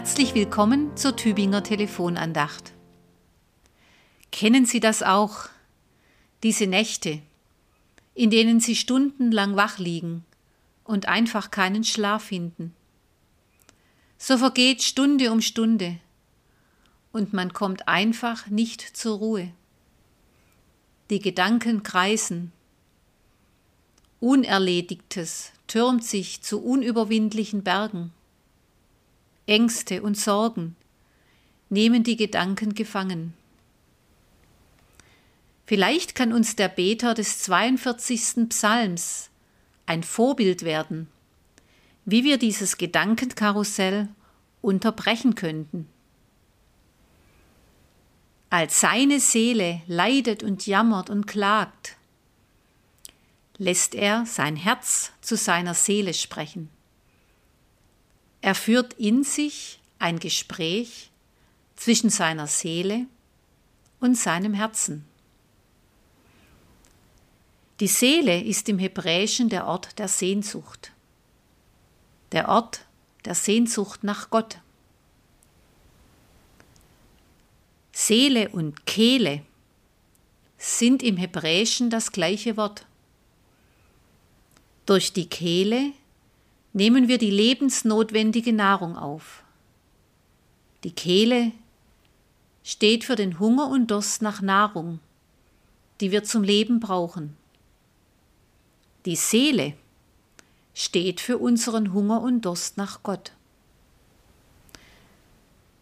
Herzlich willkommen zur Tübinger Telefonandacht. Kennen Sie das auch, diese Nächte, in denen Sie stundenlang wach liegen und einfach keinen Schlaf finden? So vergeht Stunde um Stunde und man kommt einfach nicht zur Ruhe. Die Gedanken kreisen. Unerledigtes türmt sich zu unüberwindlichen Bergen. Ängste und Sorgen nehmen die Gedanken gefangen. Vielleicht kann uns der Beter des 42. Psalms ein Vorbild werden, wie wir dieses Gedankenkarussell unterbrechen könnten. Als seine Seele leidet und jammert und klagt, lässt er sein Herz zu seiner Seele sprechen. Er führt in sich ein Gespräch zwischen seiner Seele und seinem Herzen. Die Seele ist im Hebräischen der Ort der Sehnsucht, der Ort der Sehnsucht nach Gott. Seele und Kehle sind im Hebräischen das gleiche Wort. Durch die Kehle nehmen wir die lebensnotwendige Nahrung auf. Die Kehle steht für den Hunger und Durst nach Nahrung, die wir zum Leben brauchen. Die Seele steht für unseren Hunger und Durst nach Gott.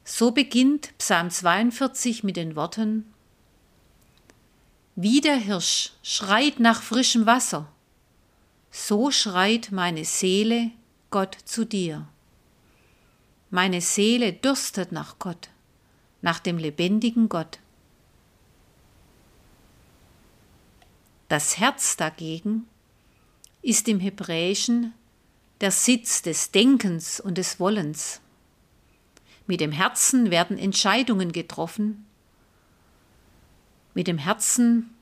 So beginnt Psalm 42 mit den Worten Wie der Hirsch schreit nach frischem Wasser, so schreit meine Seele Gott zu dir. Meine Seele dürstet nach Gott, nach dem lebendigen Gott. Das Herz dagegen ist im Hebräischen der Sitz des Denkens und des Wollens. Mit dem Herzen werden Entscheidungen getroffen. Mit dem Herzen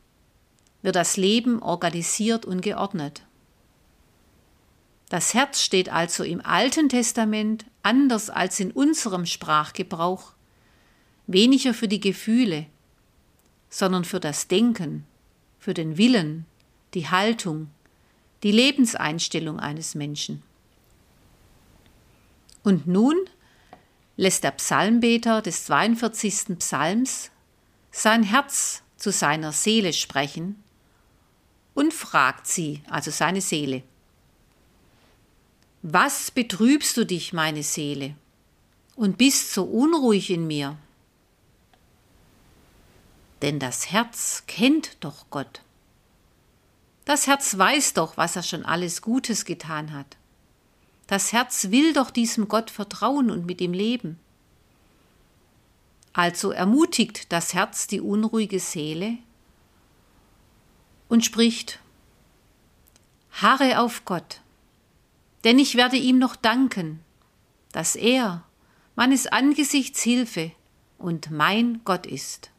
wird das Leben organisiert und geordnet. Das Herz steht also im Alten Testament anders als in unserem Sprachgebrauch weniger für die Gefühle, sondern für das Denken, für den Willen, die Haltung, die Lebenseinstellung eines Menschen. Und nun lässt der Psalmbeter des 42. Psalms sein Herz zu seiner Seele sprechen und fragt sie, also seine Seele, was betrübst du dich, meine Seele, und bist so unruhig in mir? Denn das Herz kennt doch Gott. Das Herz weiß doch, was er schon alles Gutes getan hat. Das Herz will doch diesem Gott vertrauen und mit ihm leben. Also ermutigt das Herz die unruhige Seele und spricht, Harre auf Gott, denn ich werde ihm noch danken, dass er meines Angesichts Hilfe und mein Gott ist.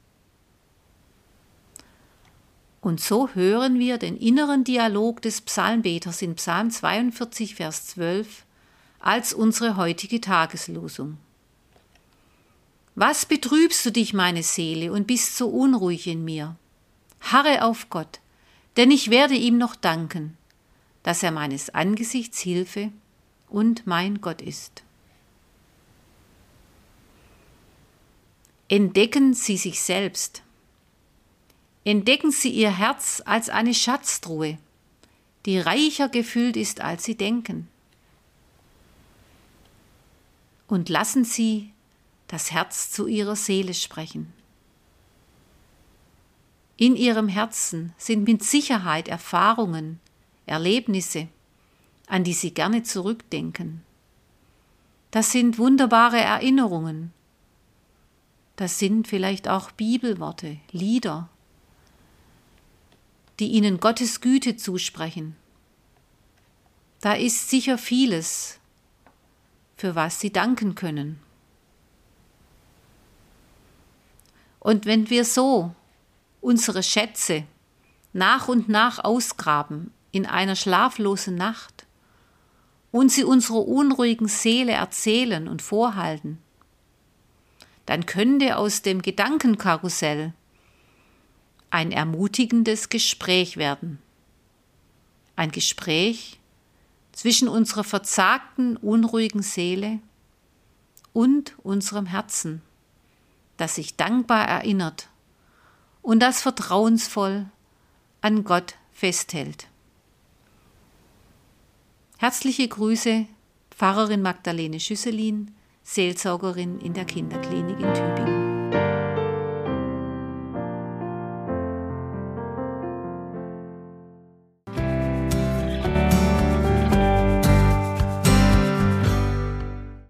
Und so hören wir den inneren Dialog des Psalmbeters in Psalm 42, Vers 12 als unsere heutige Tageslosung. Was betrübst du dich, meine Seele, und bist so unruhig in mir? Harre auf Gott, denn ich werde ihm noch danken dass er meines Angesichts Hilfe und mein Gott ist. Entdecken Sie sich selbst. Entdecken Sie Ihr Herz als eine Schatztruhe, die reicher gefüllt ist, als Sie denken. Und lassen Sie das Herz zu Ihrer Seele sprechen. In Ihrem Herzen sind mit Sicherheit Erfahrungen, Erlebnisse, an die Sie gerne zurückdenken. Das sind wunderbare Erinnerungen. Das sind vielleicht auch Bibelworte, Lieder, die Ihnen Gottes Güte zusprechen. Da ist sicher vieles, für was Sie danken können. Und wenn wir so unsere Schätze nach und nach ausgraben in einer schlaflosen Nacht und sie unserer unruhigen Seele erzählen und vorhalten, dann könnte aus dem Gedankenkarussell ein ermutigendes Gespräch werden. Ein Gespräch zwischen unserer verzagten, unruhigen Seele und unserem Herzen, das sich dankbar erinnert und das vertrauensvoll an Gott festhält. Herzliche Grüße, Pfarrerin Magdalene Schüsselin, Seelsorgerin in der Kinderklinik in Tübingen.